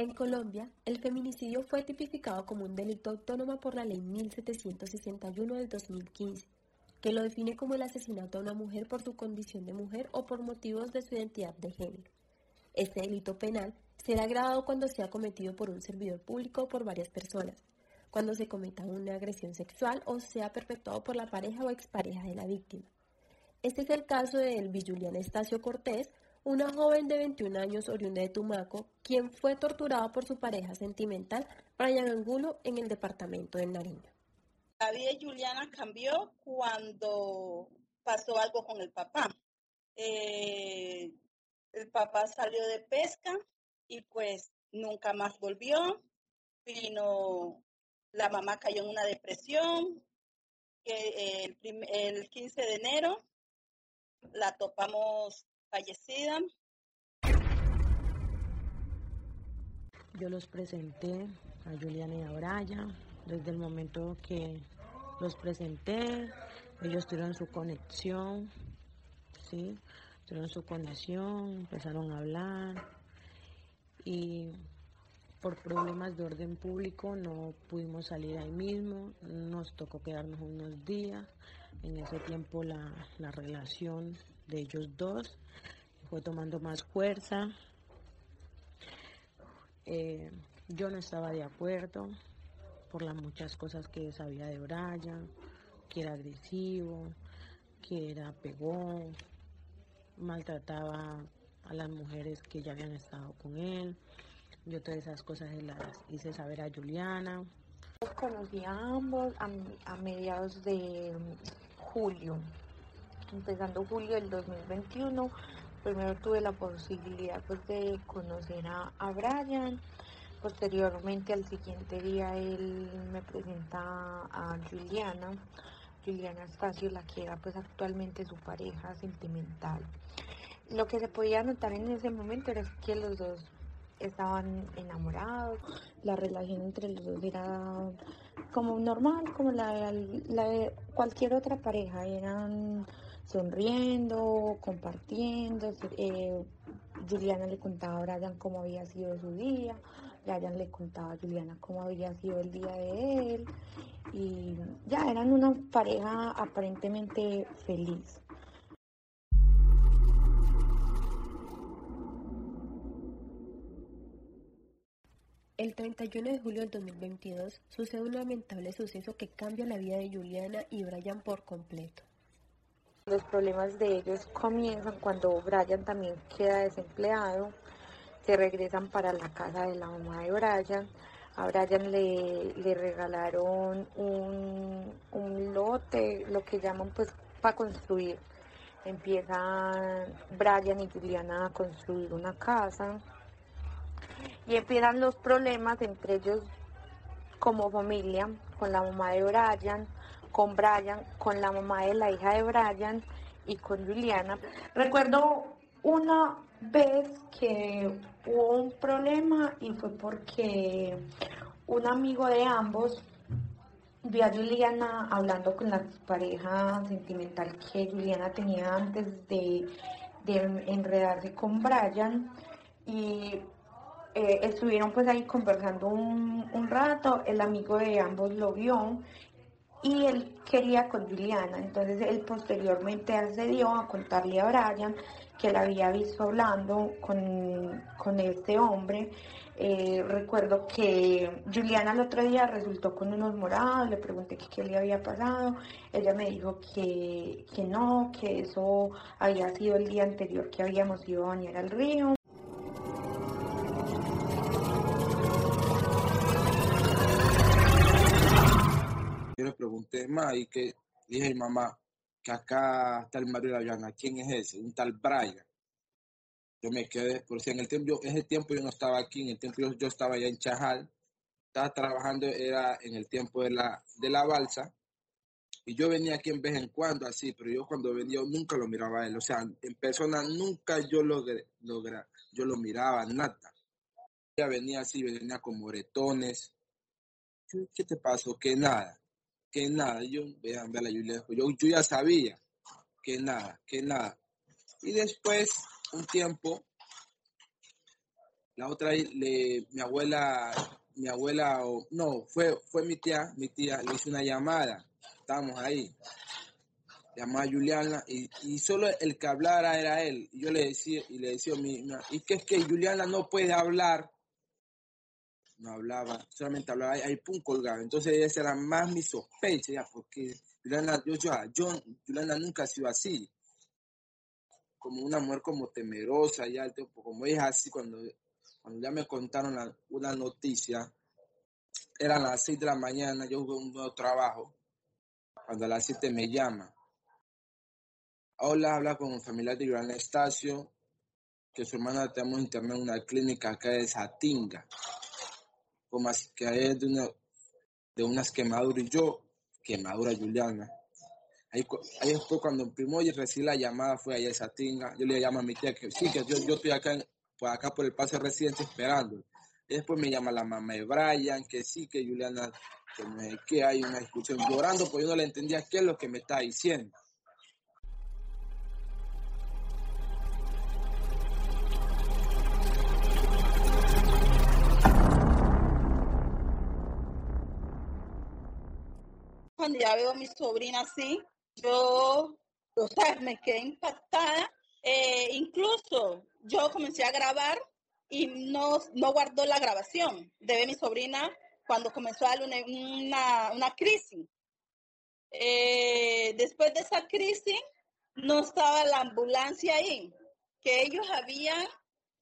En Colombia, el feminicidio fue tipificado como un delito autónomo por la Ley 1761 del 2015, que lo define como el asesinato a una mujer por su condición de mujer o por motivos de su identidad de género. Este delito penal será agravado cuando sea cometido por un servidor público o por varias personas, cuando se cometa una agresión sexual o sea perpetuado por la pareja o expareja de la víctima. Este es el caso de Elvi Estacio Cortés, una joven de 21 años oriunda de Tumaco, quien fue torturada por su pareja sentimental, Brian Angulo, en el departamento de Nariño. La vida de Juliana cambió cuando pasó algo con el papá. Eh, el papá salió de pesca y pues nunca más volvió. Vino, la mamá cayó en una depresión. Que el, el 15 de enero la topamos fallecida. Yo los presenté a Juliana y a Brian. Desde el momento que los presenté, ellos tuvieron su conexión, ¿sí? Tuvieron su conexión, empezaron a hablar y por problemas de orden público no pudimos salir ahí mismo, nos tocó quedarnos unos días. En ese tiempo la, la relación de ellos dos fue tomando más fuerza. Eh, yo no estaba de acuerdo por las muchas cosas que sabía de Brian, que era agresivo, que era pegón, maltrataba a las mujeres que ya habían estado con él. Yo todas esas cosas las hice saber a Juliana. Conocí a ambos a mediados de julio, empezando julio del 2021 primero tuve la posibilidad pues de conocer a, a Brian. Posteriormente al siguiente día él me presenta a Juliana. Juliana Estacio la que era pues actualmente su pareja sentimental. Lo que se podía notar en ese momento era que los dos estaban enamorados, la relación entre los dos era como normal, como la, la de cualquier otra pareja, eran sonriendo, compartiendo. Eh, Juliana le contaba a Brian cómo había sido su día, Brian le contaba a Juliana cómo había sido el día de él y ya eran una pareja aparentemente feliz. El 31 de julio del 2022 sucede un lamentable suceso que cambia la vida de Juliana y Brian por completo. Los problemas de ellos comienzan cuando Brian también queda desempleado, se regresan para la casa de la mamá de Brian. A Brian le, le regalaron un, un lote, lo que llaman pues para construir. Empiezan Brian y Juliana a construir una casa y empiezan los problemas entre ellos como familia, con la mamá de Brian, con Brian, con la mamá de la hija de Brian y con Juliana. Recuerdo una vez que hubo un problema y fue porque un amigo de ambos vio a Juliana hablando con la pareja sentimental que Juliana tenía antes de, enredarse con Brian y eh, estuvieron pues ahí conversando un, un, rato, el amigo de ambos lo vio y él quería con Juliana. Entonces él posteriormente accedió a contarle a Brian que la había visto hablando con, con este hombre. Eh, recuerdo que Juliana el otro día resultó con unos morados, le pregunté qué le había pasado, ella me dijo que, que no, que eso había sido el día anterior que habíamos ido a bañar al río. Pregunté más y que dije mamá que acá está el Mario de la ¿quién es ese? Un tal Brian. Yo me quedé, porque en el tiempo, ese tiempo yo no estaba aquí, en el tiempo yo, estaba allá en Chajal, estaba trabajando, era en el tiempo de la, de la balsa, y yo venía aquí en vez en cuando así, pero yo cuando venía nunca lo miraba él, o sea, en persona nunca yo lo, yo lo miraba, nada. Ella venía así, venía con moretones. ¿Qué te pasó? Que nada que nada, yo, vean, vean la yo, yo ya sabía que nada, que nada. Y después, un tiempo, la otra le, mi abuela, mi abuela, no, fue, fue mi tía, mi tía le hizo una llamada, estábamos ahí, llamaba a Juliana y, solo el que hablara era él. Y yo le decía, y le decía a mi, ¿y qué es que Juliana no puede hablar? No hablaba, solamente hablaba ahí, pum, colgado. Entonces esa era más mi sospecha, ya, porque Juliana, yo, yo, yo, nunca ha sido así. Como una mujer como temerosa, ya, como es así, cuando, cuando ya me contaron la, una noticia, eran las 6 de la mañana, yo hubo un nuevo trabajo, cuando a las 7 me llama Hola, habla con un familiar de Iván Estacio, que su hermana tenemos internado en una clínica acá de Satinga, que es de, una, de unas quemaduras, y yo, quemadura Juliana. Ahí, ahí después cuando primo y recibí la llamada fue allá de Satinga, yo le llamo a mi tía que sí, que yo, yo estoy acá, por acá por el pase residencia esperando. Y después me llama la mamá de Brian, que sí, que Juliana, que, me, que hay una discusión llorando, porque yo no le entendía qué es lo que me está diciendo. Cuando ya veo a mi sobrina así, yo, o sea, me quedé impactada. Eh, incluso yo comencé a grabar y no, no guardó la grabación de mi sobrina cuando comenzó a darle una, una, crisis. Eh, después de esa crisis, no estaba la ambulancia ahí, que ellos habían,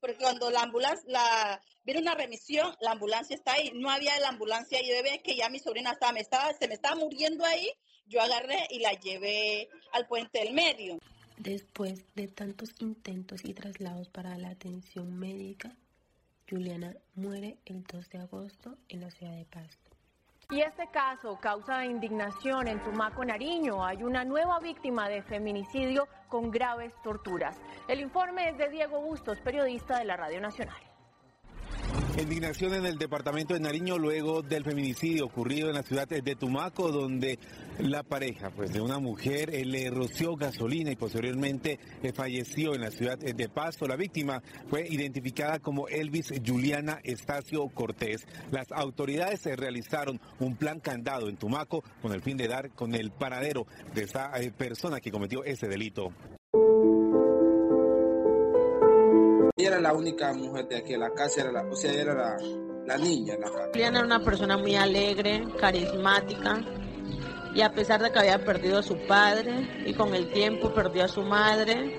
porque cuando la ambulancia, la, viene una remisión, la ambulancia está ahí. No había la ambulancia y yo ve que ya mi sobrina estaba, me estaba, se me estaba muriendo ahí. Yo agarré y la llevé al puente del medio. Después de tantos intentos y traslados para la atención médica, Juliana muere el 2 de agosto en la ciudad de Pasto. Y este caso causa indignación en Tumaco, Nariño. Hay una nueva víctima de feminicidio con graves torturas. El informe es de Diego Bustos, periodista de la Radio Nacional. Indignación en el departamento de Nariño luego del feminicidio ocurrido en la ciudad de Tumaco, donde la pareja pues, de una mujer eh, le roció gasolina y posteriormente eh, falleció en la ciudad de Pasto. La víctima fue identificada como Elvis Juliana Estacio Cortés. Las autoridades realizaron un plan candado en Tumaco con el fin de dar con el paradero de esa eh, persona que cometió ese delito. Ella era la única mujer de aquí en la casa, era la, o sea, era la, la niña en la casa. Juliana era una persona muy alegre, carismática, y a pesar de que había perdido a su padre y con el tiempo perdió a su madre,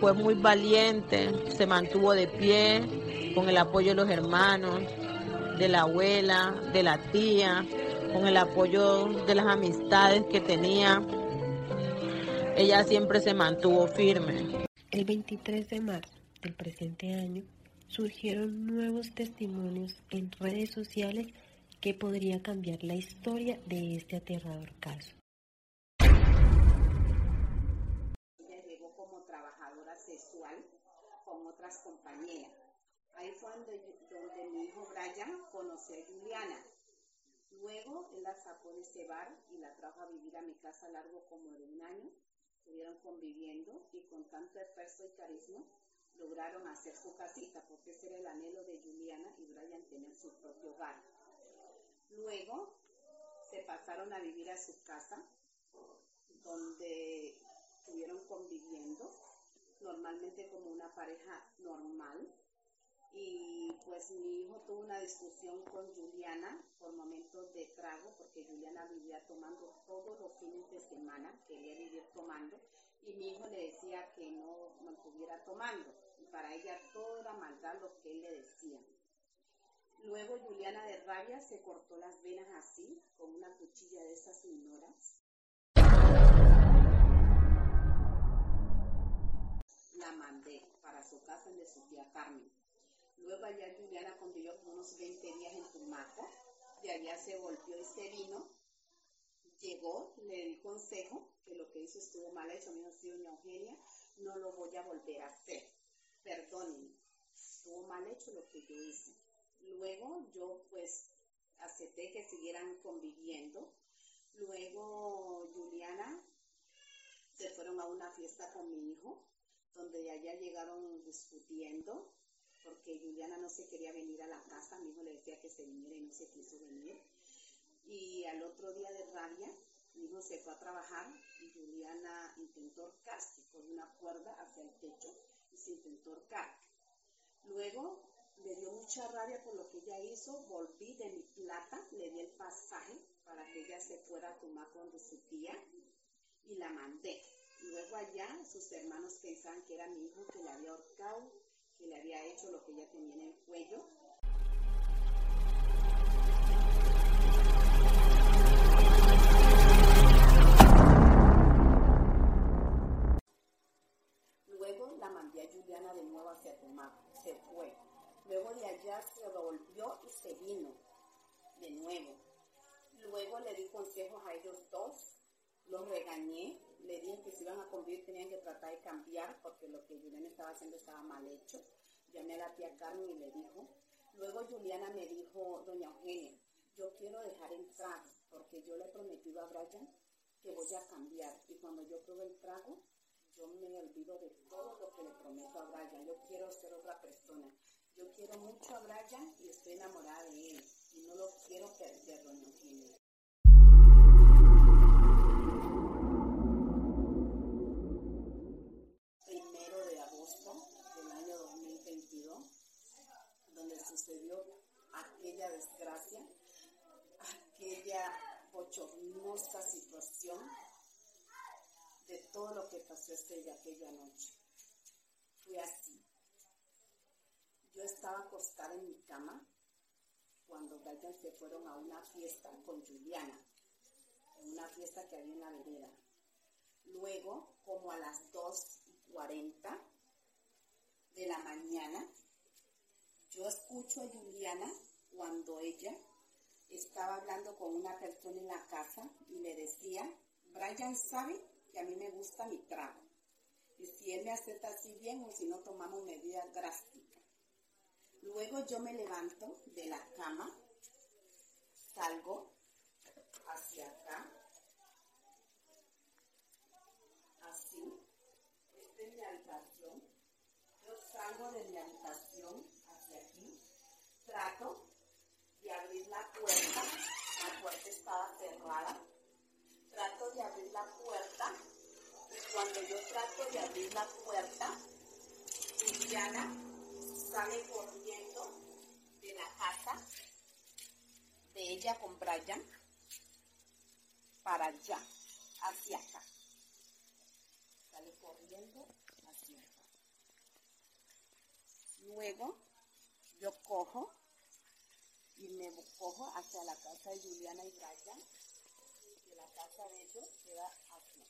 fue muy valiente, se mantuvo de pie con el apoyo de los hermanos, de la abuela, de la tía, con el apoyo de las amistades que tenía. Ella siempre se mantuvo firme. El 23 de marzo del presente año, surgieron nuevos testimonios en redes sociales que podría cambiar la historia de este aterrador caso. Llegó como trabajadora sexual con otras compañeras. Ahí fue donde mi hijo Brian conoció a Juliana. Luego él la sacó de ese bar y la trajo a vivir a mi casa largo como de un año. Estuvieron conviviendo y con tanto esfuerzo y carisma lograron hacer su casita, porque ese era el anhelo de Juliana y Brian tener su propio hogar. Luego se pasaron a vivir a su casa, donde estuvieron conviviendo, normalmente como una pareja normal. Y pues mi hijo tuvo una discusión con Juliana por momentos de trago, porque Juliana vivía tomando todos los fines de semana, quería vivir tomando, y mi hijo le decía que no mantuviera tomando para ella todo era maldad lo que él le decía. Luego Juliana de rabia se cortó las venas así, con una cuchilla de esas minoras. La mandé para su casa de su tía Carmen. Luego allá Juliana convivió unos 20 días en Tumaco, de allá se volvió y se vino. Llegó, le di consejo, que lo que hizo estuvo mal hecho, mi hijo doña Eugenia, no lo voy a volver a hacer perdonen, estuvo mal hecho lo que yo hice. Luego yo pues acepté que siguieran conviviendo. Luego Juliana se fueron a una fiesta con mi hijo, donde allá llegaron discutiendo, porque Juliana no se quería venir a la casa, mi hijo le decía que se viniera y no se quiso venir. Y al otro día de rabia, mi hijo se fue a trabajar y Juliana intentó ahorcarse con una cuerda hacia el techo y se intentó ahorcar. Luego le dio mucha rabia por lo que ella hizo, volví de mi plata, le di el pasaje para que ella se fuera a tomar con su tía y la mandé. Luego allá sus hermanos pensaban que era mi hijo que le había ahorcado, que le había hecho lo que ella tenía en el cuello. La mandé a Juliana de nuevo hacia Tumaco, se fue. Luego de allá se volvió y se vino de nuevo. Luego le di consejos a ellos dos, los regañé, le dije que si iban a convivir tenían que tratar de cambiar porque lo que Juliana estaba haciendo estaba mal hecho. Llamé a la tía Carmen y le dijo. Luego Juliana me dijo, doña Eugenia, yo quiero dejar el trago porque yo le he prometido a Brian que voy a cambiar y cuando yo pruebe el trago yo me olvido de todo lo que le prometo a Brian. Yo quiero ser otra persona. Yo quiero mucho a Brian y estoy enamorada de él y no lo quiero perder, doña Eugenia. Primero de agosto del año 2022, donde sucedió aquella desgracia, aquella bochornosa situación de todo lo que pasó ese, aquella noche. Fue así. Yo estaba acostada en mi cama cuando Brian se fueron a una fiesta con Juliana, en una fiesta que había en la vereda. Luego, como a las 2.40 de la mañana, yo escucho a Juliana cuando ella estaba hablando con una persona en la casa y le decía, Brian sabe a mí me gusta mi trago. Y si él me acepta así bien o si no tomamos medidas drásticas. Luego yo me levanto de la cama, salgo hacia acá, así, esta es mi habitación, yo salgo de mi habitación hacia aquí, trato de abrir la puerta, la puerta estaba cerrada, trato de abrir la puerta y cuando yo trato de abrir la puerta, Liliana sale corriendo de la casa de ella con Brian para allá, hacia acá. Sale corriendo hacia acá. Luego yo cojo y me cojo hacia la casa de Juliana y Brian, casa de ellos queda aquí.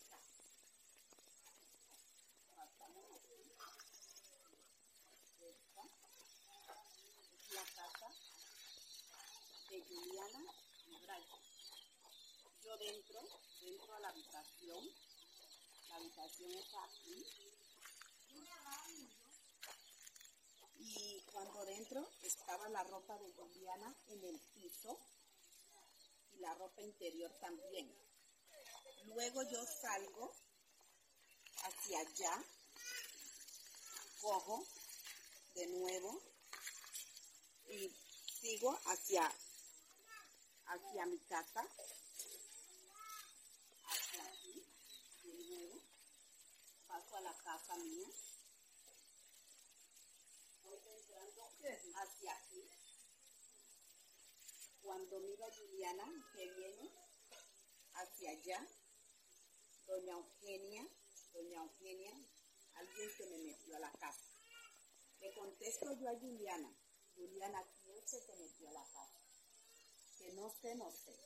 Esta es la casa de Juliana Brian. Yo dentro, dentro a la habitación, la habitación está aquí. Y cuando dentro estaba la ropa de Juliana en el piso y la ropa interior también. Luego yo salgo hacia allá, cojo de nuevo y sigo hacia, hacia mi casa, hacia aquí, de nuevo, paso a la casa mía, voy entrando hacia aquí. Cuando mira Juliana que viene hacia allá, doña Eugenia, doña Eugenia, alguien se me metió a la casa. Le contesto yo a Juliana, Juliana, ¿quién se te metió a la casa? Que no sé, no sé.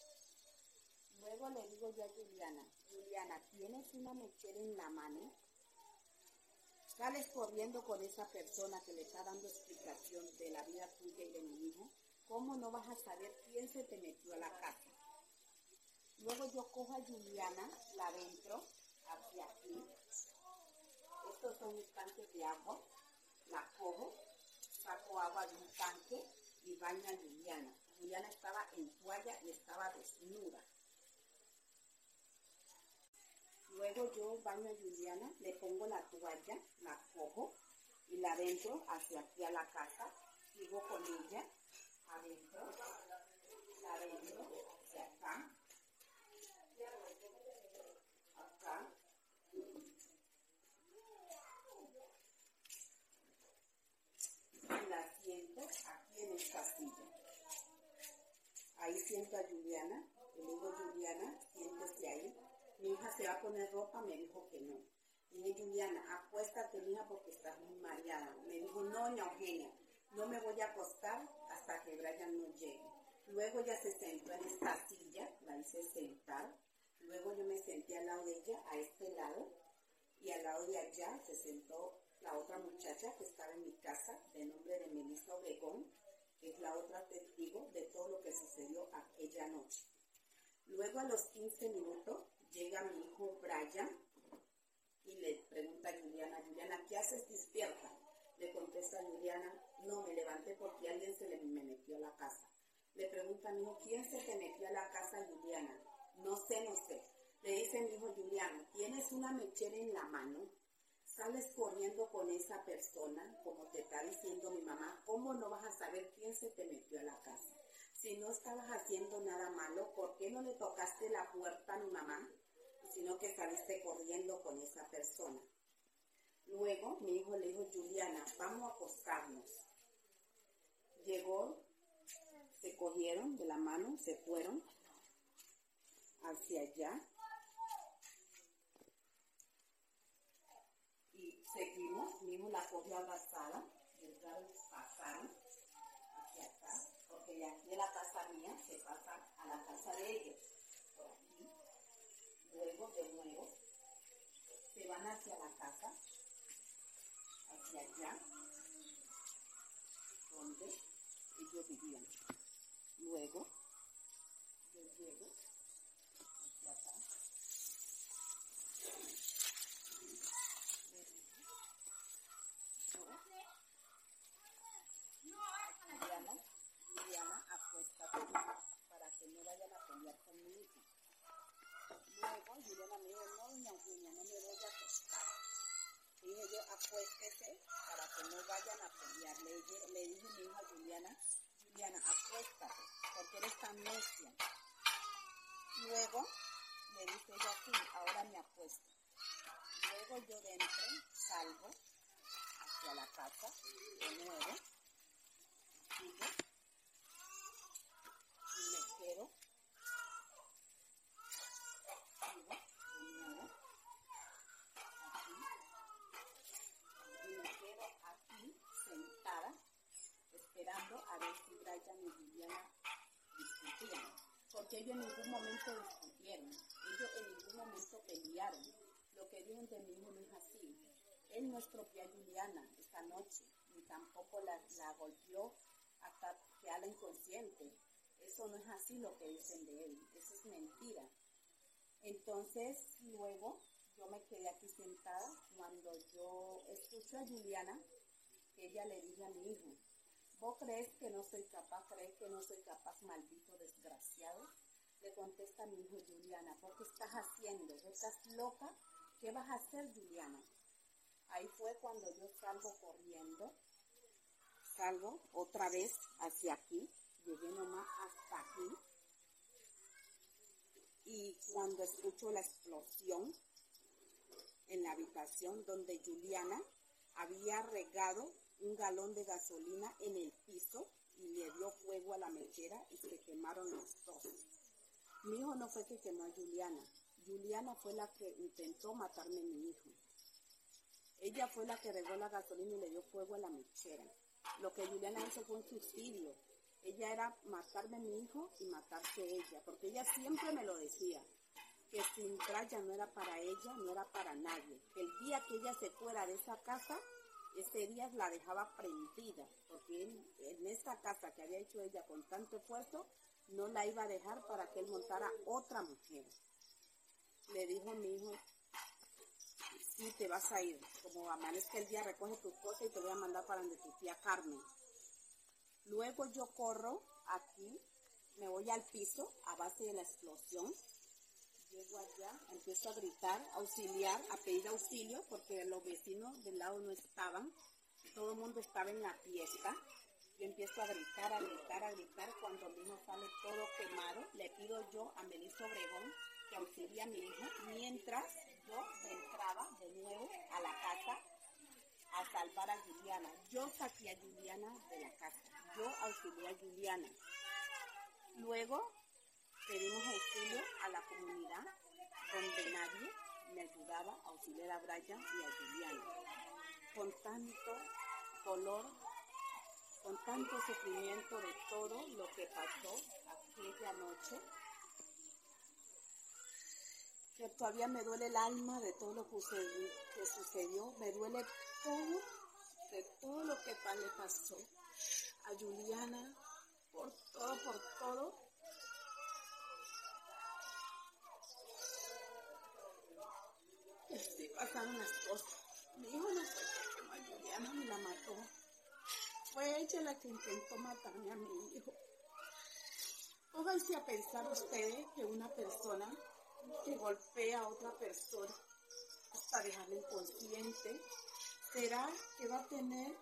Luego le digo yo a Juliana, Juliana, ¿tienes una mechera en la mano? Sales corriendo con esa persona que le está dando explicación de la vida tuya y de mi hijo. ¿Cómo no vas a saber quién se te metió a la casa? Luego yo cojo a Juliana, la adentro, hacia aquí. Estos son mis tanques de agua. La cojo, saco agua de un tanque y baño a Juliana. Juliana estaba en toalla y estaba desnuda. Luego yo baño a Juliana, le pongo la toalla, la cojo y la adentro hacia aquí a la casa, sigo con ella, adentro, la adentro, hacia acá, la siento aquí en esta silla. Ahí siento a Juliana, le digo Juliana, siéntese ahí. Mi hija se va a poner ropa, me dijo que no. Dije, Juliana, acuéstate, hija, porque estás muy mareada. Me dijo, no, doña Eugenia, no me voy a acostar hasta que Brian no llegue. Luego ella se sentó en esta silla, la hice sentar. Luego yo me senté al lado de ella, a este lado, y al lado de allá se sentó la otra muchacha que estaba en mi casa, de nombre de Melissa Obregón, que es la otra testigo de todo lo que sucedió aquella noche. Luego a los 15 minutos llega mi hijo Brian y le pregunta a Juliana, Juliana, ¿qué haces despierta? Le contesta a Juliana, no, me levanté porque alguien se le me metió a la casa. Le pregunta a mi hijo, ¿quién se te metió a la casa, Juliana? No sé, no sé. Le dice mi hijo Juliana, ¿tienes una mechera en la mano? Sales corriendo con esa persona, como te está diciendo mi mamá, ¿cómo no vas a saber quién se te metió a la casa? Si no estabas haciendo nada malo, ¿por qué no le tocaste la puerta a mi mamá? Sino que saliste corriendo con esa persona. Luego mi hijo le dijo, Juliana, vamos a acostarnos. Llegó, se cogieron de la mano, se fueron hacia allá. Y seguimos, hijo la cogió abrazada, entraron, pasaron hacia acá, porque de aquí de la casa mía se pasa a la casa de ellos, por aquí. Luego de nuevo se van hacia la casa, hacia allá, donde ellos vivían. Luego yo llego hacia acá. Juliana, Juliana, acuéstate para que no vayan a pelear conmigo. Luego Juliana me dijo, no, doña Eugenia, no me voy a acostar. Dije yo, acuéstese para que no vayan a pelear. Le, dije- dije mi hija Juliana, Juliana, acuéstate, porque eres tan necia. Luego le dice ella, sí, ahora me acuesto. Luego yo dentro salgo hacia la casa de nuevo, sigo y me quedo, sigo de nuevo aquí y me quedo aquí sentada esperando a ver si Brian y Juliana discutían. Porque ellos en ningún momento discutieron, ellos en ningún momento pelearon. Lo que dijeron de mi hijo no es así. Él no estropeó a Juliana esta noche, ni tampoco la, la golpeó hasta quedarla inconsciente. Eso no es así lo que dicen de él, eso es mentira. Entonces, luego yo me quedé aquí sentada cuando yo escucho a Juliana, que ella le dice a mi hijo, ¿vos crees que no soy capaz? ¿Crees que no soy capaz, maldito desgraciado? Le contesta mi hijo Juliana, ¿por qué estás haciendo? ¿Vos ¿Estás loca? ¿Qué vas a hacer, Juliana? Ahí fue cuando yo salgo corriendo, salgo otra vez hacia aquí, llegué nomás hasta aquí, y cuando escucho la explosión en la habitación donde Juliana había regado un galón de gasolina en el piso y le dio fuego a la mechera y se quemaron los dos. Mi hijo no fue que quemó a Juliana, Juliana fue la que intentó matarme a mi hijo. Ella fue la que regó la gasolina y le dio fuego a la mechera. Lo que Juliana hizo fue un suicidio. Ella era matarme a mi hijo y matarse ella, porque ella siempre me lo decía, que sin Brian no era para ella, no era para nadie. El día que ella se fuera de esa casa, ese día la dejaba prendida, porque él, en esta casa que había hecho ella con tanto esfuerzo, no la iba a dejar para que él montara otra mujer. Le dijo mi hijo, sí, te vas a ir. Como amanezca el día, recoge tus cosas y te voy a mandar para donde tu tía Carmen. Luego yo corro aquí, me voy al piso a base de la explosión. Llego allá, empiezo a gritar, auxiliar, a pedir auxilio, porque los vecinos del lado no estaban. todo el mundo estaba en la fiesta. Yo empiezo a gritar, a gritar, a gritar. Cuando mi hijo sale todo quemado, le pido yo a Melissa Obregón que auxilie a mi hijo mientras yo entraba de nuevo a la casa a salvar a Juliana. Yo saqué a Juliana de la casa. Yo auxilié a Juliana. Luego pedimos auxilio a la comunidad donde nadie me ayudaba a auxiliar a Brian y a Juliana. Con tanto dolor, con tanto sufrimiento de todo lo que pasó aquella noche, que todavía me duele el alma de todo lo que sucedió, me duele todo, de todo lo que le pasó a Juliana, por todo, por todo. Sí, pasaron las cosas. Mi hijo no fue que a Juliana me la mató. Fue ella la que intentó matarme a mi hijo. Pónganse a pensar ustedes que una persona que golpea a otra persona hasta dejarla inconsciente, ¿será que va a tener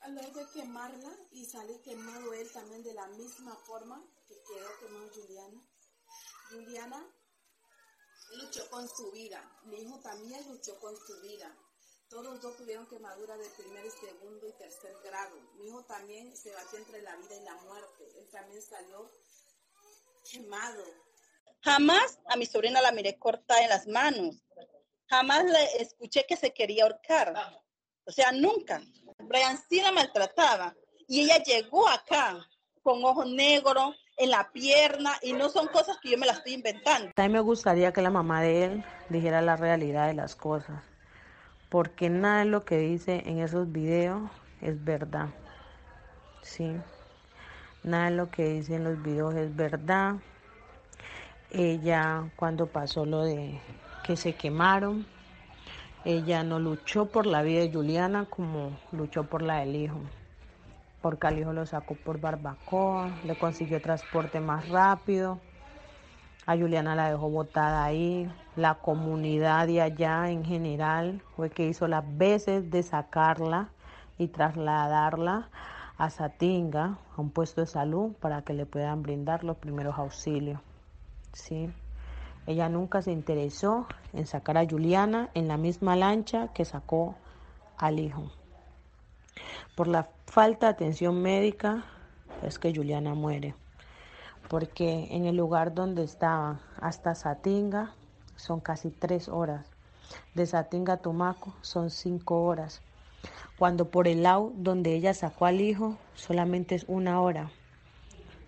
a la de quemarla y sale quemado él también de la misma forma que quedó quemado Juliana? Juliana luchó con su vida, mi hijo también luchó con su vida. Todos dos tuvieron quemadura de primer, segundo y tercer grado. Mi hijo también se batió entre la vida y la muerte. Él también salió quemado. Jamás a mi sobrina la miré cortada en las manos. Jamás le escuché que se quería ahorcar. O sea, nunca. Brian sí la maltrataba. Y ella llegó acá con ojos negros, en la pierna, y no son cosas que yo me las estoy inventando. A mí me gustaría que la mamá de él dijera la realidad de las cosas, porque nada de lo que dice en esos videos es verdad. Sí. Nada de lo que dice en los videos es verdad. Ella, cuando pasó lo de que se quemaron, ella no luchó por la vida de Juliana como luchó por la del hijo. Porque al hijo lo sacó por barbacoa, le consiguió transporte más rápido. A Juliana la dejó botada ahí. La comunidad de allá en general fue que hizo las veces de sacarla y trasladarla a Satinga, a un puesto de salud, para que le puedan brindar los primeros auxilios. ¿sí? Ella nunca se interesó en sacar a Juliana en la misma lancha que sacó al hijo. Por la falta de atención médica es que Juliana muere, porque en el lugar donde estaba hasta Satinga son casi tres horas, de Satinga a Tumaco son cinco horas cuando por el lado donde ella sacó al hijo solamente es una hora.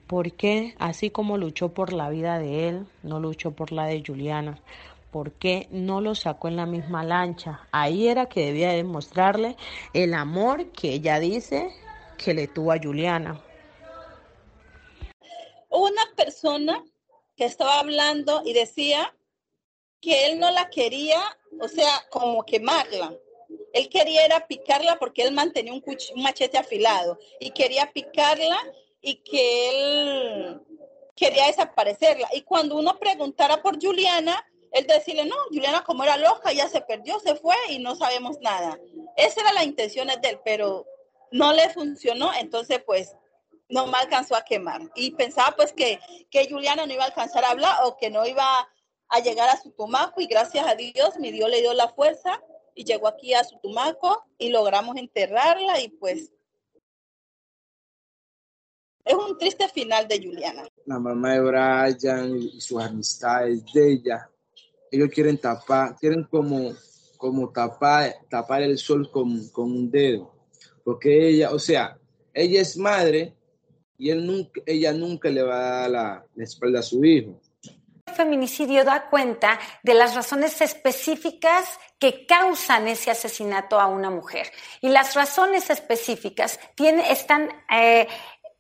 ¿Por qué? Así como luchó por la vida de él, no luchó por la de Juliana. ¿Por qué no lo sacó en la misma lancha? Ahí era que debía demostrarle el amor que ella dice que le tuvo a Juliana. Una persona que estaba hablando y decía que él no la quería, o sea, como quemarla. Él quería era picarla porque él mantenía un, machete afilado y quería picarla y que él quería desaparecerla. Y cuando uno preguntara por Juliana, él decirle, no, Juliana como era loca, ya se perdió, se fue y no sabemos nada. Esa era la intención de él, pero no le funcionó, entonces pues no me alcanzó a quemar. Y pensaba pues que, que Juliana no iba a alcanzar a hablar o que no iba a llegar a su tomaco y gracias a Dios mi Dios le dio la fuerza y llegó aquí a Sutumaco y logramos enterrarla y pues es un triste final de Juliana. La mamá de Brian y sus amistades de ella, ellos quieren tapar, quieren como, como tapar, tapar el sol con, con un dedo, porque ella, o sea, ella es madre y él nunca, ella nunca le va a dar la, espalda a su hijo feminicidio da cuenta de las razones específicas que causan ese asesinato a una mujer. Y las razones específicas están, eh,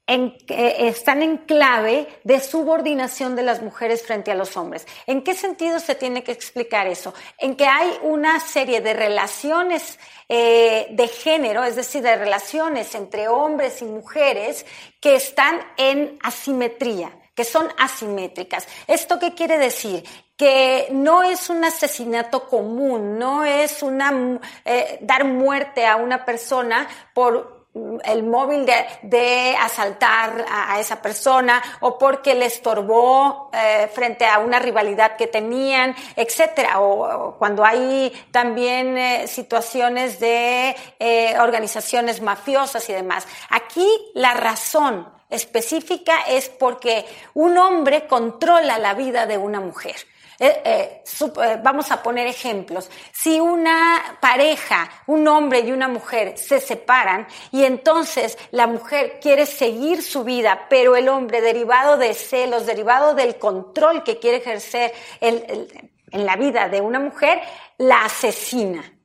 en, eh, están en clave de subordinación de las mujeres frente a los hombres. ¿En qué sentido se tiene que explicar eso? En que hay una serie de relaciones eh, de género, es decir, de relaciones entre hombres y mujeres que están en asimetría que son asimétricas. ¿Esto qué quiere decir? que no es un asesinato común, no es una eh, dar muerte a una persona por el móvil de, asaltar a, esa persona o porque le estorbó eh, frente a una rivalidad que tenían, etcétera. O, cuando hay también eh, situaciones de eh, organizaciones mafiosas y demás. Aquí la razón específica es porque un hombre controla la vida de una mujer. Eh, eh, eh, vamos a poner ejemplos. Si una pareja, un hombre y una mujer se separan y entonces la mujer quiere seguir su vida, pero el hombre derivado de celos, derivado del control que quiere ejercer en la vida de una mujer, la asesina.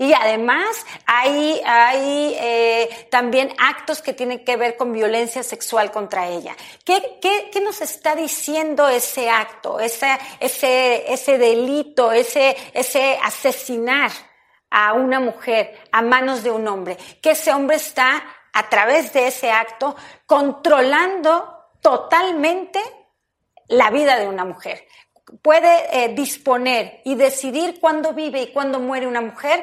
Y además hay, hay eh, también actos que tienen que ver con violencia sexual contra ella. ¿Qué, qué, qué nos está diciendo ese acto, ese, ese, ese delito, ese, ese asesinar a una mujer a manos de un hombre? Que ese hombre está, a través de ese acto, controlando totalmente la vida de una mujer. Puede eh, disponer y decidir cuándo vive y cuándo muere una mujer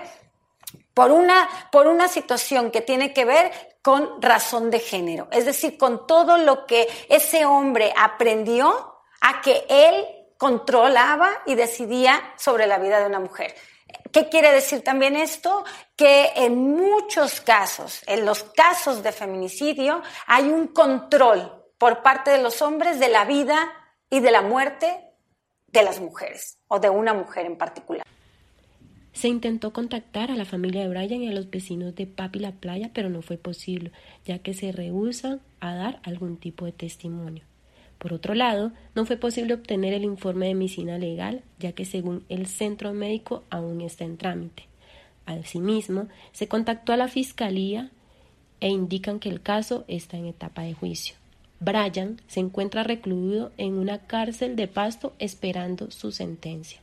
por una, por una situación que tiene que ver con razón de género, es decir, con todo lo que ese hombre aprendió a que él controlaba y decidía sobre la vida de una mujer. ¿Qué quiere decir también esto? Que en muchos casos, en los casos de feminicidio, hay un control por parte de los hombres de la vida y de la muerte de las mujeres o de una mujer en particular. Se intentó contactar a la familia de Brian y a los vecinos de Papi La Playa, pero no fue posible, ya que se rehusan a dar algún tipo de testimonio. Por otro lado, no fue posible obtener el informe de medicina legal, ya que según el centro médico aún está en trámite. Asimismo, se contactó a la fiscalía e indican que el caso está en etapa de juicio. Brian se encuentra recluido en una cárcel de Pasto esperando su sentencia.